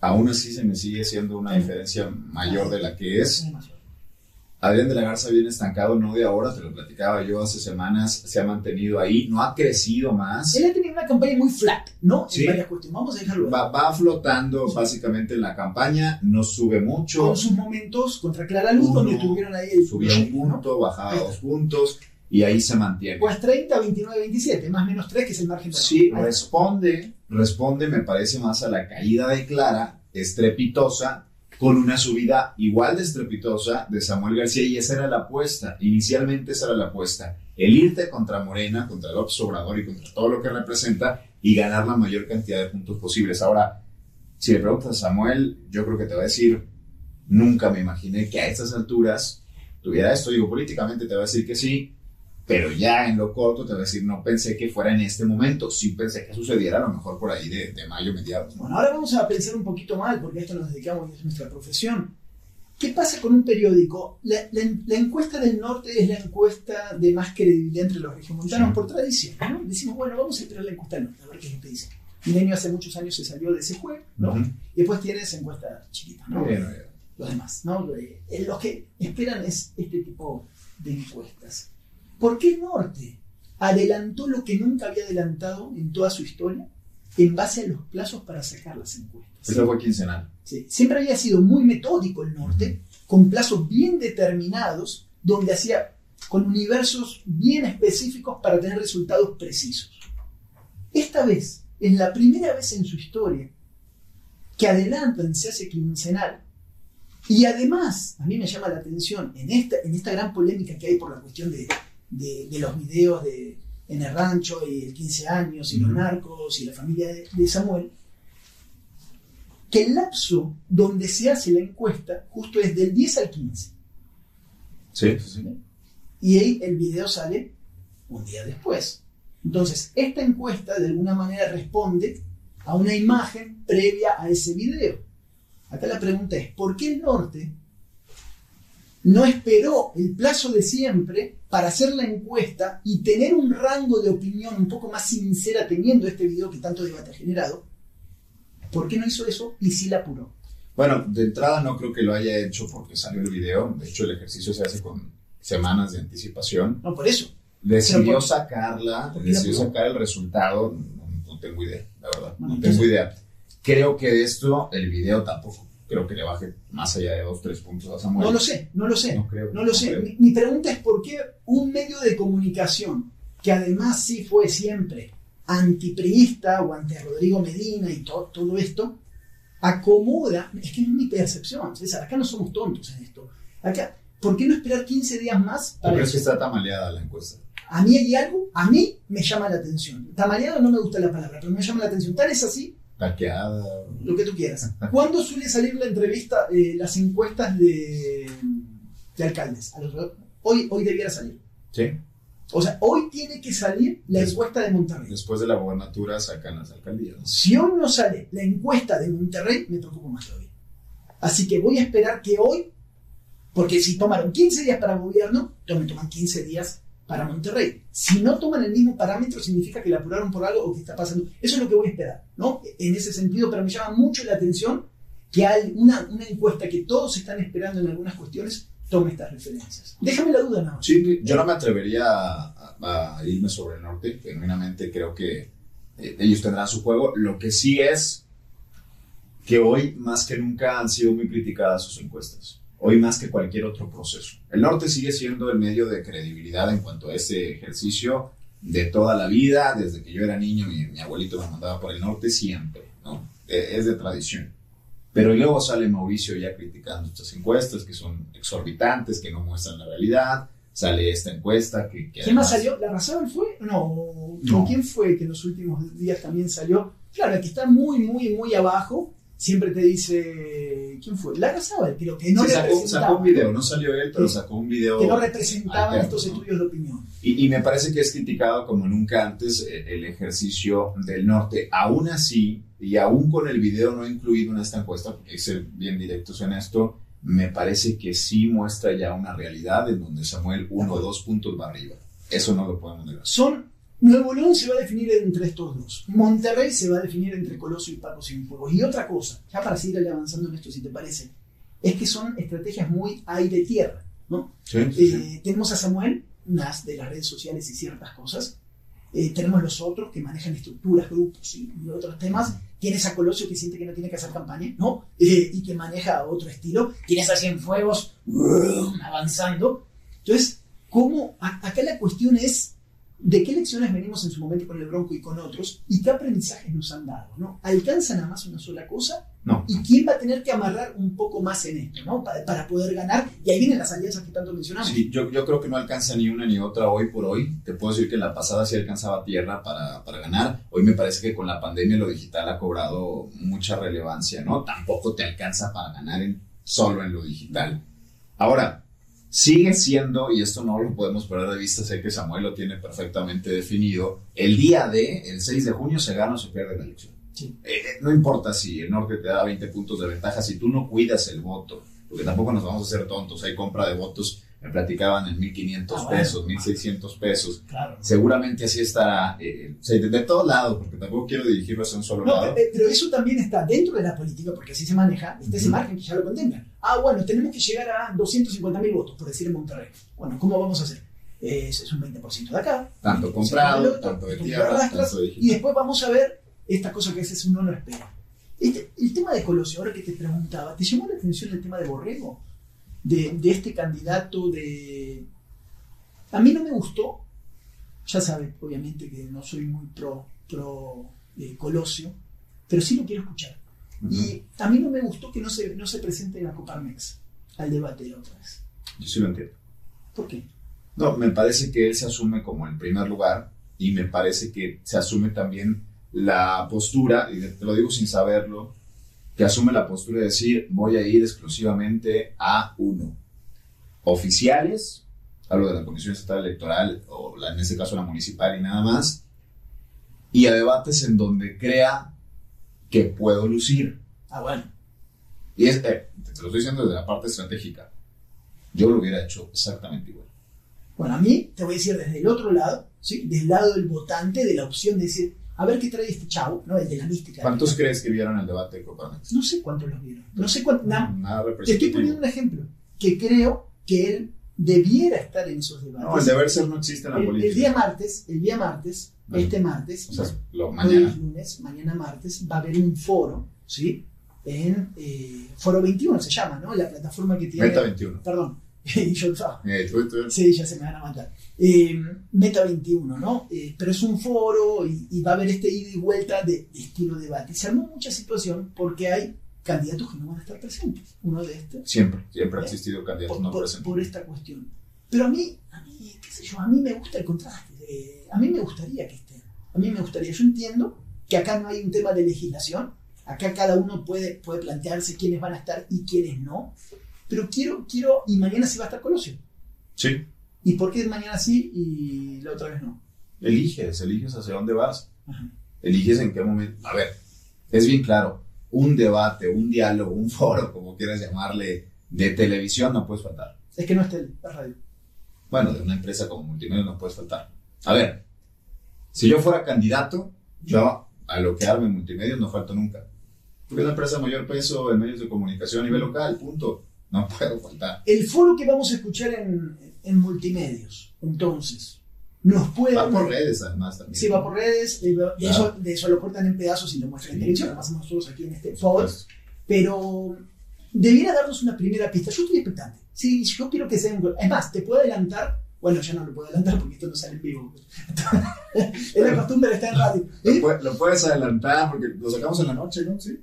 aún así se me sigue siendo una diferencia mayor de la que es. Adrián de la Garza viene estancado, no de ahora, te lo platicaba yo hace semanas, se ha mantenido ahí, no ha crecido más, Él ha tenido una campaña muy flat, ¿no? Sí. En varias cuestiones. Vamos a dejarlo va, va flotando básicamente en la campaña, no sube mucho, Con sus momentos contra Clara Luz, Uno, donde tuvieron ahí el subía un ¿no? punto, bajaba dos puntos y ahí se mantiene. Pues 30, 29, 27, más o menos 3, que es el margen. Sí, responde, responde, me parece más a la caída de Clara, estrepitosa, con una subida igual de estrepitosa de Samuel García, y esa era la apuesta. Inicialmente esa era la apuesta. El irte contra Morena, contra López Obrador y contra todo lo que representa, y ganar la mayor cantidad de puntos posibles. Ahora, si le preguntas a Samuel, yo creo que te va a decir, nunca me imaginé que a estas alturas tuviera esto. Digo, políticamente te va a decir que sí, pero ya en lo corto te voy a decir, no pensé que fuera en este momento, sí pensé que sucediera a lo mejor por ahí de, de mayo, mediados. ¿no? Bueno, ahora vamos a pensar un poquito mal, porque a esto nos dedicamos y es nuestra profesión. ¿Qué pasa con un periódico? La, la- la encuesta del norte es la encuesta de más credibilidad entre los regiomontanos Sí. por tradición. ¿no? Decimos, bueno, vamos a esperar la encuesta del norte, a ver qué es lo que dice. Milenio hace muchos años se salió de ese juego, ¿no? Ujú. Y después tienes encuestas chiquitas, ¿no? Bien, bien. los demás, ¿no? Eh, Los que esperan es este tipo de encuestas. ¿Por qué el norte adelantó lo que nunca había adelantado en toda su historia? en base a los plazos para sacar las encuestas. Eso fue quincenal. Sí. Siempre había sido muy metódico el norte, con plazos bien determinados, donde hacía con universos bien específicos para tener resultados precisos. Esta vez es la primera vez en su historia que adelantan, se hace quincenal, y además, a mí me llama la atención en esta, en esta gran polémica que hay por la cuestión de, de, los videos de, en el rancho y el 15 años y los narcos y la familia de, Samuel, que el lapso donde se hace la encuesta justo es del 10 al 15. Sí, sí. Y ahí el video sale un día después. Entonces, esta encuesta de alguna manera responde a una imagen previa a ese video. Acá la pregunta es, ¿por qué el norte no esperó el plazo de siempre para hacer la encuesta y tener un rango de opinión un poco más sincera teniendo este video que tanto debate ha generado? ¿Por qué no hizo eso y sí la apuró? Bueno, de entrada no creo que lo haya hecho porque salió el video. De hecho, el ejercicio se hace con semanas de anticipación. No, por eso. Decidió sacarla, decidió sacar el resultado. No, tengo idea, la verdad. no tengo idea. Creo que esto, el video tampoco creo que le baje más allá de dos, tres puntos a Samuel. No lo sé, no lo sé. No, creo, no lo sé. Mi, pregunta es por qué un medio de comunicación que además sí fue siempre antipriista o ante Rodrigo Medina y todo esto, acomoda, es que no es mi percepción, César, acá no somos tontos en esto. Acá, ¿por qué no esperar 15 días más? Para crees que está tamaleada la encuesta? A mí hay algo, a mí me llama la atención. Tamaleada no me gusta la palabra, pero me llama la atención. Tal es así lo que tú quieras. ¿Cuándo suele salir la entrevista, eh, las encuestas de, de alcaldes? hoy, hoy debiera salir. Sí. O sea, hoy tiene que salir la encuesta de Monterrey. Después de la gobernatura sacan las alcaldías. Si hoy no sale la encuesta de Monterrey, me preocupo más todavía. Así que voy a esperar que hoy, porque si tomaron 15 días para gobierno, me toman 15 días para Monterrey. Si no toman el mismo parámetro, significa que la apuraron por algo o que está pasando. Eso es lo que voy a esperar, ¿no? En ese sentido, pero me llama mucho la atención que una encuesta que todos están esperando en algunas cuestiones tome estas referencias. Déjame la duda, ¿no? Sí, yo no me atrevería a, irme sobre el norte. Genuinamente creo que eh, ellos tendrán su juego. Lo que sí es que hoy, más que nunca, han sido muy criticadas sus encuestas hoy más que cualquier otro proceso. El norte sigue siendo el medio de credibilidad en cuanto a ese ejercicio de toda la vida, desde que yo era niño y mi abuelito me mandaba por el norte siempre, ¿no? E, es de tradición. Pero luego sale Mauricio ya criticando estas encuestas que son exorbitantes, que no muestran la realidad. Sale esta encuesta que... ¿Quién más salió? ¿La Razón fue? No. no. ¿Quién fue que en los últimos días también salió? Claro, que está muy, muy, muy abajo siempre te dice. ¿Quién fue? Lara Sábal, creo que no sí, sacó, sacó, un video, no salió él, pero sacó un video. Que no representaba estos estudios de opinión. Y, y, me parece que es criticado como nunca antes eh, el ejercicio del norte. Aún así, y aún con el video no incluido en esta encuesta, porque hay que ser bien directos en esto, me parece que sí muestra ya una realidad en donde Samuel uno o dos puntos va arriba. Eso no lo podemos negar. Son Nuevo León se va a definir entre estos dos. Monterrey se va a definir entre Coloso y Paco Cienfuegos. Y otra cosa, ya para seguir avanzando en esto, si te parece, es que son estrategias muy aire-tierra. ¿no? Eh, tenemos a Samuel, unas de las redes sociales y ciertas cosas. Eh, tenemos los otros que manejan estructuras, grupos y, otros temas. Tienes a Colosio que siente que no tiene que hacer campaña, ¿no? Eh, y que maneja otro estilo. Tienes a Cienfuegos avanzando. Entonces, ¿cómo? acá la cuestión es de qué lecciones venimos en su momento con el Bronco y con otros y qué aprendizajes nos han dado, ¿no? ¿Alcanzan a más una sola cosa? No. ¿Y quién va a tener que amarrar un poco más en esto, ¿no? Para, poder ganar. Y ahí vienen las alianzas que tanto mencionamos. Sí, yo, yo, creo que no alcanza ni una ni otra hoy por hoy. Te puedo decir que en la pasada sí alcanzaba tierra para, para ganar. Hoy me parece que con la pandemia lo digital ha cobrado mucha relevancia, ¿no? Tampoco te alcanza para ganar en, solo en lo digital. Ahora, sigue siendo, y esto no lo podemos perder de vista, sé que Samuel lo tiene perfectamente definido, el día de, el 6 de junio, se gana o se pierde la elección. Eh, eh, no importa si el norte te da 20 puntos de ventaja, si tú no cuidas el voto, porque tampoco nos vamos a hacer tontos, hay compra de votos me platicaban en 1.500 ah, pesos, 1.600 pesos. Seguramente así estará, eh, de, todos lados, porque tampoco quiero dirigirlo hacia un solo lado. Pero eso también está dentro de la política, porque así se maneja, está ese margen que ya lo contemplan. Ah, bueno, tenemos que llegar a 250.000 votos, por decir en Monterrey. Bueno, ¿cómo vamos a hacer? Es, es un 20% de acá. Tanto comprado, tanto de tierra, tanto de Y después vamos a ver esta cosa que a veces uno no espera. Este- el tema de Colosio, ahora que te preguntaba, ¿te llamó la atención el tema de Borrego? De, de este candidato de... A mí no me gustó, ya sabes, obviamente que no soy muy pro, pro eh, Colosio, pero sí lo quiero escuchar. Y a mí no me gustó que no se, no se presente en la Coparmex al debate de la otra vez. Yo sí lo entiendo. ¿Por qué? No, me parece que él se asume como en primer lugar y me parece que se asume también la postura, y te lo digo sin saberlo, que asume la postura de decir voy a ir exclusivamente a uno. Oficiales, hablo de la Comisión Estatal Electoral o la- en este caso la municipal y nada más, y a debates en donde crea que puedo lucir. Ah, bueno. Y es, eh, te lo estoy diciendo desde la parte estratégica. Yo lo hubiera hecho exactamente igual. Bueno, a mí, te voy a decir desde el otro lado, ¿sí? del lado del votante, de la opción de decir, a ver qué trae este chavo, ¿no? el de la mística. ¿Cuántos crees que vieron el debate de Coparmex? No sé cuántos los vieron. No sé cuántos. na- Nada te estoy poniendo un ejemplo. Que creo que él debiera estar en esos debates. No, el deber ser no existe en la El- el política. día martes, el día martes, este martes, O sea, lo, hoy mañana. es lunes, mañana martes, va a haber un foro, ¿sí? En eh, Foro 21 se llama, ¿no? La plataforma que tiene. Meta 21. Perdón. y yo, ah, Eh, tú- tú- Sí, ya se me van a matar. Eh, Meta 21, ¿no? Eh, pero es un foro y, y va a haber este ida y vuelta de, de estilo debate. Se armó mucha situación porque hay candidatos que no van a estar presentes. Uno de estos, Siempre, siempre ha existido candidatos por, no por- presentes. por esta cuestión. Pero a mí, a mí, qué sé yo, a mí me gusta el contraste. eh, a mí me gustaría que estén. A mí me gustaría. Yo entiendo que acá no hay un tema de legislación. Acá cada uno puede, puede plantearse quiénes van a estar y quiénes no. Pero quiero, quiero, y mañana sí va a estar Colosio. Sí, ¿Y por qué mañana sí y la otra vez no? eliges, eliges hacia dónde vas. Ajá. Eliges en qué momento. A ver, es bien claro. Un debate, un diálogo, un foro, como quieras llamarle, de televisión no puedes faltar. Es que no está el- la radio. Bueno, de una empresa como multimedia no puedes faltar. A ver, si yo fuera candidato, yo a lo que arme multimedia no falto nunca. Porque es la empresa de mayor peso en medios de comunicación a nivel local, punto. No puedo faltar. El foro que vamos a escuchar en, en multimedios, entonces, nos puede... Va por redes además también. Sí, va por redes, de, Claro. eso, de eso lo cortan en pedazos y lo muestran en Sí, televisión, claro. lo hacemos nosotros aquí en este Pues, pero debiera darnos una primera pista. Yo estoy expectante. Sí, yo quiero que sea un... Es más, te puedo adelantar, bueno, ya no lo puedo adelantar porque esto no sale en vivo. es la costumbre de estar en radio. ¿Eh? lo puedes adelantar porque lo sacamos en la noche, ¿no? Sí.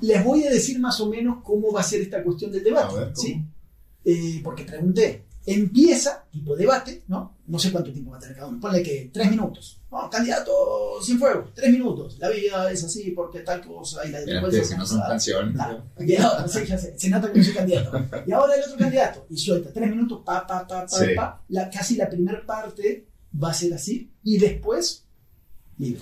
Les voy a decir más o menos cómo va a ser esta cuestión del debate. ¿sí? Eh, porque pregunté, empieza, tipo debate, ¿no? No sé cuánto tiempo va a tener cada uno. Ponle que tres minutos. No, candidato sin fuego, tres minutos. La vida es así porque tal cosa y la delincuencia. que no son canciones. y ahora, sí, ya sé, se nota que no soy candidato. Y ahora el otro candidato, y suelta tres minutos, pa, pa, pa, pa, Sí. pa. La, casi la primera parte va a ser así, y después, libre.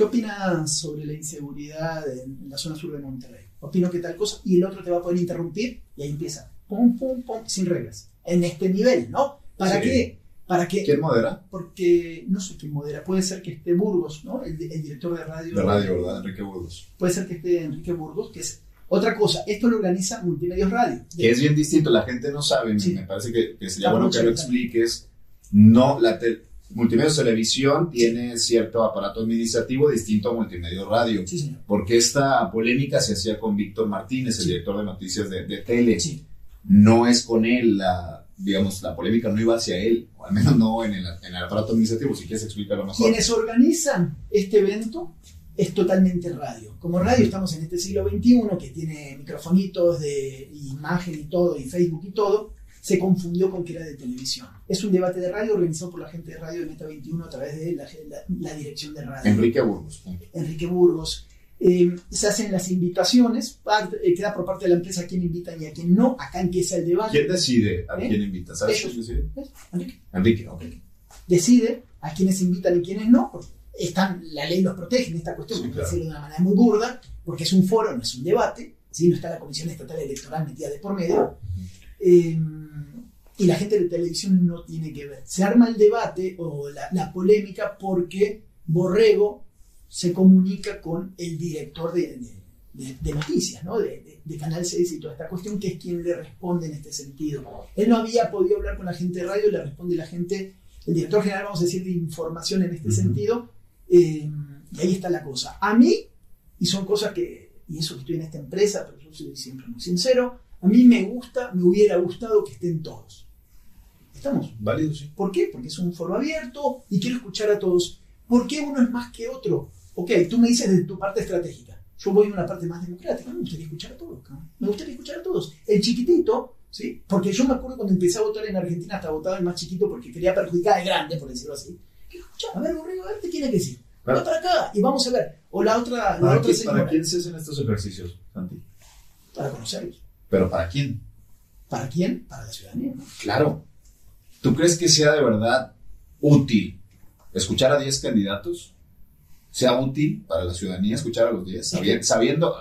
¿Qué opinas sobre la inseguridad en la zona sur de Monterrey? Opino que tal cosa, y el otro te va a poder interrumpir, y ahí empieza, pum, pum, pum, sin reglas. En este nivel, ¿no? ¿Para Sí. qué? Para que, ¿Quién modera? porque no sé quién modera, puede ser que esté Burgos, ¿no? El, el director de radio. De radio, ¿verdad? Enrique Burgos. Puede ser que esté Enrique Burgos, que es otra cosa. Esto lo organiza Multimedios Radio. Que es bien distinto, la gente no sabe, Sí. me parece que, que sería Está bueno que lo expliques. No, la te- Multimedios Televisión tiene cierto aparato administrativo distinto a Multimedios Radio. Sí, señor. Porque esta polémica se hacía con Víctor Martínez, el Sí. director de noticias de, de tele. Sí. No es con él, la, digamos, la polémica no iba hacia él, o al menos no en el, en el aparato administrativo, si quieres explicarlo mejor. Quienes organizan este evento es totalmente radio. Como radio estamos en este siglo XXI que tiene microfonitos de imagen y todo, y Facebook y todo, se confundió con que era de televisión. Es un debate de radio organizado por la gente de radio de Meta 21 a través de la, la- la dirección de radio. Enrique Burgos. Enrique Burgos. Eh, se hacen las invitaciones, parte- eh, queda por parte de la empresa a quién invitan y a quién no. Acá empieza el debate. ¿Quién decide a ¿Eh? quién invita? ¿Sabes quién decide? Enrique. Enrique, ok. decide a quienes invitan y quienes no. porque Están, la ley los protege en esta cuestión, Sí, claro. decirlo de una manera muy burda, porque es un foro, no es un debate, ¿sí? no está la Comisión Estatal Electoral metida de por medio. Eh, y la gente de televisión no tiene que ver. Se arma el debate o la, la polémica porque Borrego se comunica con el director de, de- de- de noticias, ¿no? de, Canal 6 y toda esta cuestión, que es quien le responde en este sentido. Él no había podido hablar con la gente de radio, le responde la gente, el director general, vamos a decir, de información en este sentido, eh, Y ahí está la cosa. A mí, y son cosas que, y eso que estoy en esta empresa, pero yo soy siempre muy sincero, a mí me gusta, me hubiera gustado que estén todos. ¿Estamos? Válido, sí. ¿Por qué? Porque es un foro abierto y quiero escuchar a todos. ¿Por qué uno es más que otro? Ok, tú me dices de tu parte estratégica. Yo voy a una parte más democrática. Me gustaría escuchar a todos. cabrón. Me gustaría escuchar a todos. El chiquitito, ¿sí? Porque yo me acuerdo cuando empecé a votar en Argentina, hasta votaba el más chiquito porque quería perjudicar al grande, por decirlo así. Quiero escuchar, a ver, Borrego, a ver, ¿qué tiene que decir? Claro. Va para acá y vamos a ver. O la otra, la ¿Para, otra señora. ¿Para quién se hacen estos ejercicios, Santi? Para conocerlos. ¿Pero para quién? ¿Para quién? Para la ciudadanía. ¿no? Claro. ¿Tú crees que sea de verdad útil escuchar a 10 candidatos? ¿Sea útil para la ciudadanía escuchar a los 10? Sabiendo,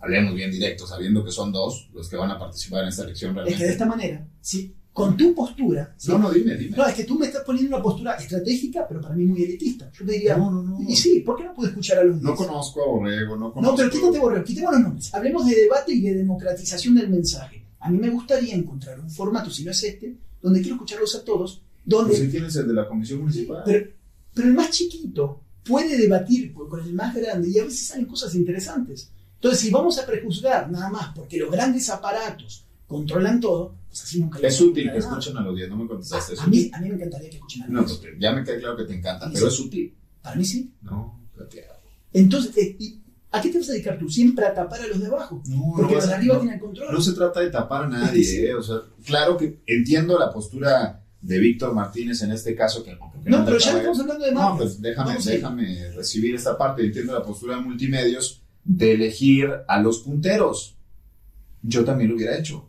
hablemos bien directo, sabiendo que son dos los que van a participar en esta elección Es que de realmente. esta manera, ¿sí? Con tu postura, ¿sí? No, no, dime, dime. No, es que tú me estás poniendo una postura estratégica, pero para mí muy elitista. Yo te diría, No, no, no. y sí, ¿por qué no puedo escuchar a los No diez? conozco a Borrego, no conozco. No, pero quítate borreo, quitemos los nombres. Hablemos de debate y de democratización del mensaje. A mí me gustaría encontrar un formato, si no es este, donde quiero escucharlos a todos, donde... Pues si tienes el de la Comisión Municipal. pero, pero el más chiquito puede debatir con el más grande y a veces salen cosas interesantes. Entonces, si vamos a prejuzgar nada más porque los grandes aparatos controlan todo, pues así nunca Es útil que escuchen a los 10, no me contestaste. ¿Es A, a mí, a mí me encantaría que escuchen a No, los pues ya me queda claro que te encanta, pero sí. es útil. Para mí sí. No, plateado. Entonces, eh, ¿y ¿a qué te vas a dedicar tú? Siempre a tapar a los de abajo. No, Porque no los de arriba no. tienen control. No se trata de tapar a sí. nadie, ¿eh? o sea, claro que entiendo la postura de Víctor Martínez en este caso. Que, que no, pero ya estamos hablando de No, marcas. pues déjame, déjame recibir esta parte. Entiendo la postura de multimedios de elegir a los punteros. Yo también lo hubiera hecho.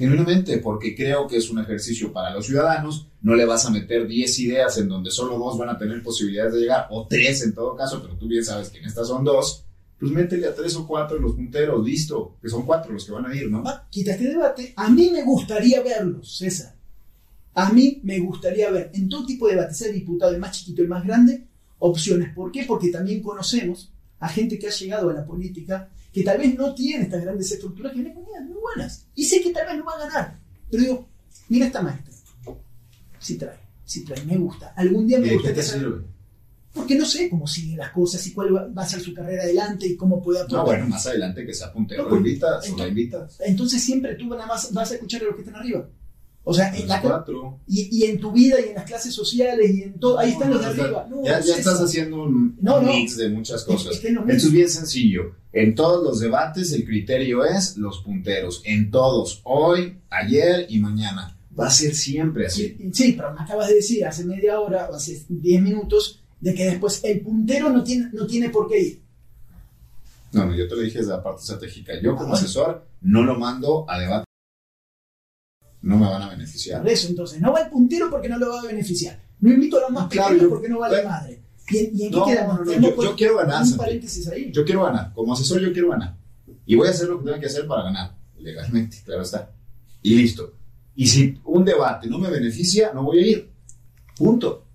Genuinamente, porque creo que es un ejercicio para los ciudadanos. No le vas a meter 10 ideas en donde solo dos van a tener posibilidades de llegar, o tres en todo caso, pero tú bien sabes que en estas son dos. Pues métele a tres o cuatro los punteros, listo, que son cuatro los que van a ir, ¿no? Va, quita este debate. A mí me gustaría verlos, César. A mí me gustaría ver en todo tipo de debate, sea el diputado, el más chiquito, el más grande, opciones. ¿Por qué? Porque también conocemos a gente que ha llegado a la política que tal vez no tiene estas grandes estructuras que con ideas muy buenas. Y sé que tal vez no va a ganar. Pero digo, mira esta maestra. Sí trae, sí trae, me gusta. Algún día ¿Y me de saber- sirve? Porque no sé cómo siguen las cosas y cuál va, a ser su carrera adelante y cómo puede No, aportar. bueno, más adelante que sea puntero, No, lo porque- invitas o la entonces- invitas. Entonces siempre tú nada más vas a escuchar a los que están arriba. O sea, en Los la, cuatro. y, y en tu vida y en las clases sociales y en todo, ahí están No, los de no, arriba. No, ya, ya estás haciendo un mix de muchas cosas. Es que no, Esto es bien sencillo. En todos los debates el criterio es los punteros. En todos. Hoy, ayer y mañana. Va a ser siempre así. Sí, sí, pero me acabas de decir hace media hora o hace 10 minutos de que después el puntero no tiene, no tiene por qué ir. No, no, yo te lo dije desde la parte estratégica. Yo como Ah, bueno. asesor no lo mando a debate. No me van a beneficiar. Por eso, entonces, no va el puntero porque no lo va a beneficiar. No invito a los más claro, pequeños yo- porque no vale bueno. madre. ¿Y y en No, qué quedamos? no, yo- quiero ganar, Un paréntesis ahí. Yo quiero ganar. Como asesor yo quiero ganar. Y voy a hacer lo que tenga que hacer para ganar. Legalmente, claro está. Y listo. Y si un debate no me beneficia, no voy a ir. Punto.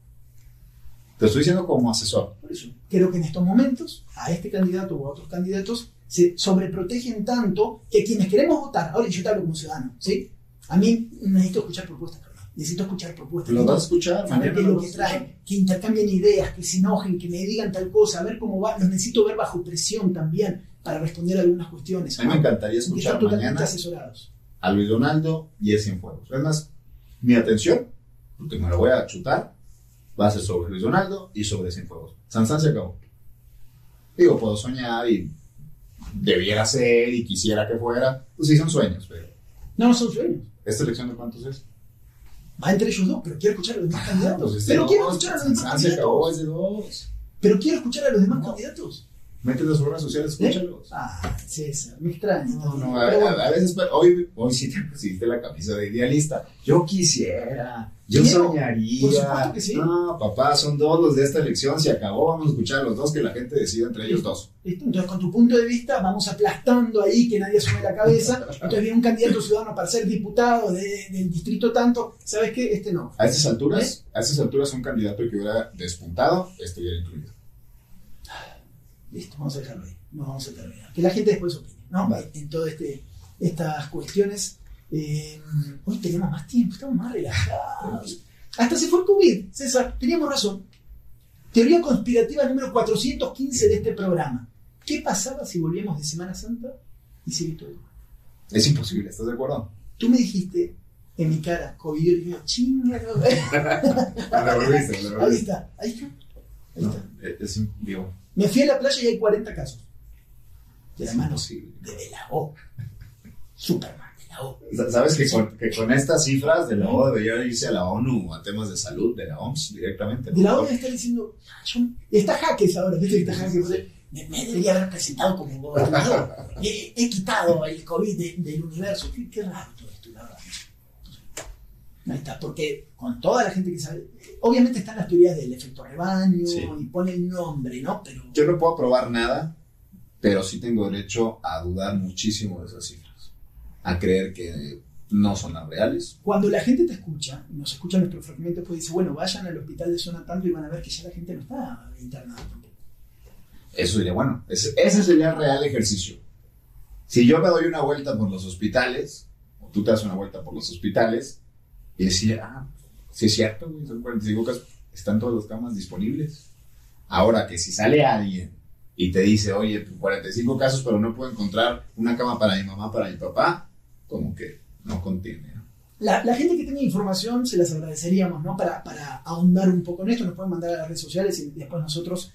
Te estoy diciendo como asesor. Por eso, creo que en estos momentos, a este candidato o a otros candidatos, se sobreprotegen tanto que quienes queremos votar, ahora yo te hablo como ciudadano, ¿sí? A mí necesito escuchar propuestas. Necesito escuchar propuestas. Lo vas a escuchar. saber qué es lo que a traen, que intercambien ideas, que se enojen, que me digan tal cosa, a ver cómo va. Los necesito ver bajo presión también para responder algunas cuestiones. A mí me encantaría escuchar mañana asesorados. a Luis Donaldo y el Cienfuegos. Es más, mi atención, porque me lo voy a chutar, va a ser sobre Luis Donaldo y sobre Cienfuegos. Sansán se acabó. Digo, puedo soñar y debiera ser y quisiera que fuera. Pues sí, son sueños, pero no son sueños. ¿Esta elección de cuántos es? Va entre ellos dos, pero quiero escuchar a los demás candidatos. Pues pero quiero escuchar a los demás Sansán se acabó, candidatos. es de dos. Pero quiero escuchar a los demás No. candidatos. Métete a sus redes sociales, escúchalos. Ah, César, me extraña. No, no, a, a- bueno. a veces, hoy, hoy sí te pusiste la camisa de idealista. Yo quisiera, yo Quiero, soñaría. por supuesto que sí. No, papá, son dos los de esta elección, se acabó, vamos a escuchar a los dos, que la gente decida entre ellos dos. ¿Listo? Entonces, con tu punto de vista, vamos aplastando ahí que nadie asume la cabeza. Entonces, viene un candidato ciudadano para ser diputado de- del distrito tanto. ¿Sabes qué? Este no. A estas alturas, ¿Eh? a estas alturas un candidato que hubiera despuntado estuviera incluido. Listo, vamos a dejarlo ahí. Nos vamos a terminar. Que la gente después opine, ¿no? Vale. En todas este, estas cuestiones. Eh, hoy tenemos más tiempo, estamos más relajados. Hasta se fue el COVID, César, teníamos razón. Teoría conspirativa número 415 de este programa. ¿Qué pasaba si volvíamos de Semana Santa y sigue todo igual? Es imposible, ¿estás de acuerdo? Tú me dijiste en mi cara, COVID, y yo, chinga, no, me Ahí está, ahí está. Ahí está. es, es digo, Me fui a la playa y hay 40 casos. De la es mano imposible. de, la O. Superman, de la O. Sa- ¿Sabes que con, que con estas cifras de la O debería irse a la ONU a temas de salud, de la OMS directamente? De la O está diciendo, "Ah, yo- está Jaques ahora, ¿viste que está Jaques? Me, me debería haber presentado como gobernador. He, he quitado el COVID de- del universo. Qué, qué raro todo esto, la verdad. Ahí está, porque con toda la gente que sabe, obviamente están las teorías del efecto rebaño Sí. y pone el nombre, ¿no? Pero Yo no puedo probar nada, pero sí tengo derecho a dudar muchísimo de esas cifras. A creer que no son las reales. cuando la gente te escucha, nos escucha nuestro fragmento, pues dice, bueno, vayan al hospital de zona tanto y van a ver que ya la gente no está internada tampoco. Eso sería bueno. Ese, ese sería el real ejercicio. Si yo me doy una vuelta por los hospitales, o tú te das una vuelta por los hospitales, y decir, ah, sí es cierto, güey, son 45 casos, están todas las camas disponibles. Ahora que si sale alguien y te dice, oye, 45 casos, pero no puedo encontrar una cama para mi mamá, para mi papá, como que no contiene. ¿no? La, la gente que tenga información se las agradeceríamos, ¿no? Para, para ahondar un poco en esto, nos pueden mandar a las redes sociales y después nosotros,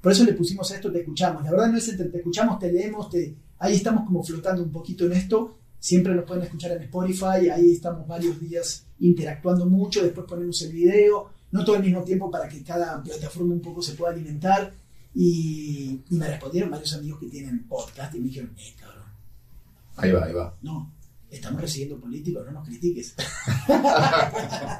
por eso le pusimos a esto, te escuchamos. La verdad no es entre te escuchamos, te leemos, te, ahí estamos como flotando un poquito en esto. Siempre nos pueden escuchar en Spotify, ahí estamos varios días interactuando mucho, después ponemos el video, no todo al mismo tiempo para que cada plataforma un poco se pueda alimentar. Y, y me respondieron varios amigos que tienen podcast y me dijeron, eh, cabrón, Ahí va, ahí va. no, estamos recibiendo políticos, no nos critiques.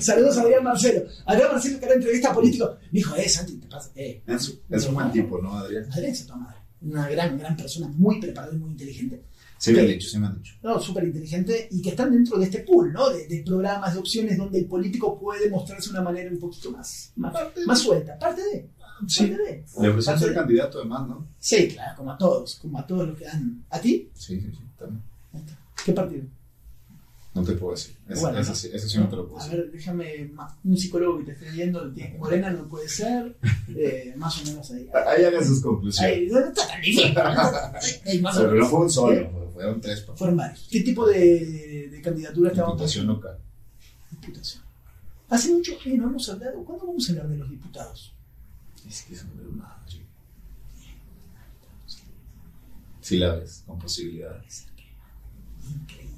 Saludos a Adrián Marcelo. Adrián Marcelo que era entrevista a político. Me dijo, eh, Santi, te pasa. Eh, Es, es un buen tipo, ¿no, Adrián? Adrián se toma madre. Una gran, gran persona, muy preparada y muy inteligente. Sí me han Sí. dicho, sí me han dicho. No, súper inteligente y que están dentro de este pool, ¿no? De, de programas, de opciones donde el político puede mostrarse de una manera un poquito más, más, más suelta. Parte de. Sí. Parte de. Le ofrecen ser de. candidato además, ¿no? Sí, claro, como a todos, como a todos los que dan. ¿A ti? Sí, sí, sí. también. Ahí. ¿Qué partido? No te puedo decir. Bueno, ese ¿no? sí, ese sí no te lo puedo A decir. ver, déjame un psicólogo que te esté viendo, tiene- Morena no puede ser, eh, más o menos ahí. Ahí hagan sus conclusiones. Ay, no está tan difícil. Pero no fue un solo, Eh, fueron tres. papá. Fueron varios. ¿Qué tipo de, de candidaturas te vamos a Diputación local. Diputación. Hace mucho que no hemos hablado. ¿Cuándo vamos a hablar de los diputados? Es que es un madre. Sí la ves, con posibilidades. Increíble.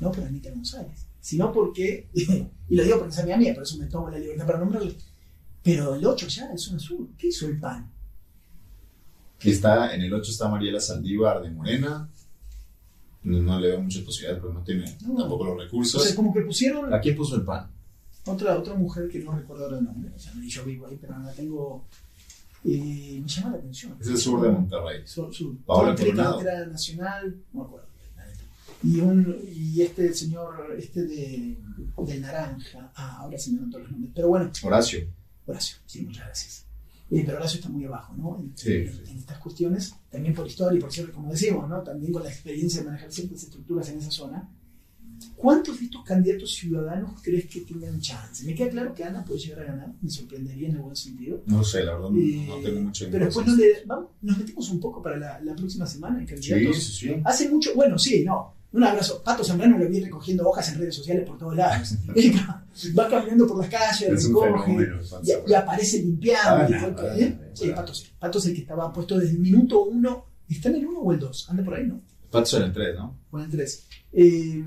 No por Anita González, sino porque, y lo digo porque es amiga mía, por eso me tomo la libertad para nombrarle, pero el 8 ya es un azul. ¿Qué hizo el PAN? Que está, en el 8 está Mariela Saldívar de Morena. No, no le veo muchas posibilidades, pero no tiene No. tampoco los O recursos. sea, como que pusieron ¿A quién puso el pan? otra, otra mujer que no recuerdo ahora el nombre, o sea, yo vivo ahí, pero no la tengo. eh, me llama la atención. Es el sur de Monterrey. Sur, sur. Paola Coronado. carretera nacional, no acuerdo. Y, un, y este señor, este de, del naranja, ah, ahora se me todos los nombres, pero bueno, Horacio. Horacio, sí, muchas gracias. Eh, pero Horacio está muy abajo, ¿no? En, Sí, en- sí. en estas cuestiones, también por historia y por cierto, como decimos, ¿no? También con la experiencia de manejar ciertas estructuras en esa zona. ¿Cuántos de estos candidatos ciudadanos crees que tengan chance? Me queda claro que Ana puede llegar a ganar, me sorprendería en buen sentido. No sé, la verdad, no, Eh, no tengo mucha pero después no información. le, vamos, nos metemos un poco para la, la próxima semana en Sí, candidatos. sí, sí. Hace mucho, bueno, sí, no. Un abrazo. Pato Zambrano lo vi recogiendo hojas en redes sociales por todos lados. Va caminando por las calles, Es recoge, y, aparece limpiando. Ah, y no, ¿eh? no, Sí. Pato sí. Pato es el que estaba puesto desde el minuto uno. ¿Está en el uno o el dos? Anda por ahí, ¿no? Patos en el 3, ¿no? O en el tres. Eh,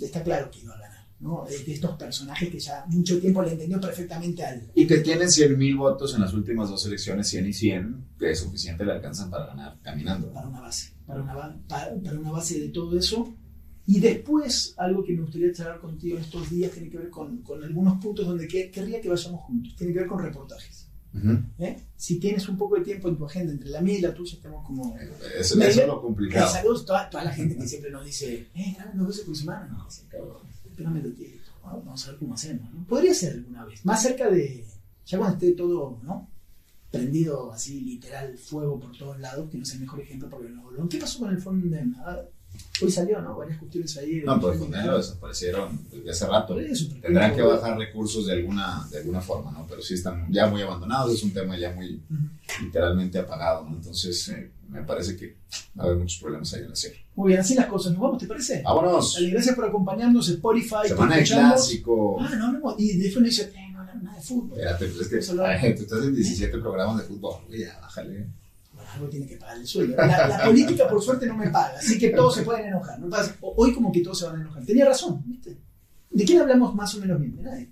está claro que iba ¿no? Eh, De estos personajes que ya mucho tiempo le entendió perfectamente al. Y que tienen 100 mil votos en las últimas dos elecciones, 100 y 100, que es suficiente, le alcanzan para ganar caminando. para una base, para una, para, para una base de todo eso. Y después, algo que me gustaría charlar contigo en estos días tiene que ver con, con algunos puntos donde que- querría que vayamos juntos. Tiene que ver con reportajes. ¿eh? Si tienes un poco de tiempo en tu agenda, entre la mía y la tuya, estamos como... Eso, Me- eso es lo Eh, complicado. saludos a toda, toda la gente que siempre nos dice, eh, graben dos veces por semana. No, sí, cabrón, espérame tantito, ¿no? Vamos a ver cómo hacemos. ¿no? Podría ser alguna vez, más cerca de, ya cuando esté todo, ¿no? Prendido así, literal, fuego por todos lados, que no es el mejor ejemplo porque no. ¿Qué pasó con el fondo de nada? Hoy salió, ¿no? Varias cuestiones ahí. No, pues con ellos desaparecieron desde hace rato. Tendrán que bajar recursos de alguna, de alguna forma, ¿no? Pero sí están ya muy abandonados, es un tema ya muy literalmente apagado, ¿no? Entonces, eh, me parece que va a haber muchos problemas ahí en la serie. Muy bien, así las cosas. ¿Nos vamos, te parece? ¡Vámonos! Dale, gracias por acompañarnos. Spotify. Semana de clásico. Ah, no hablamos. Y de eso no dice, no nada de fútbol. Espérate, pues es que tú estás en 17 programas de fútbol, ya, bájale. Bueno, algo tiene que pagar el sueldo. La, la política, por suerte, no me paga. Así que todos se pueden enojar. ¿no? Hoy, como que todos se van a enojar. Tenía razón, ¿viste? ¿De quién hablamos más o menos bien? De nadie.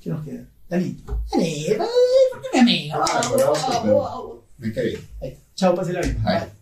¿Qué nos queda? Dani. Dani, ¿por qué mi amigo? Ah, Me cae bien. Ahí está. Chao, pásela bien. Ay. Bye.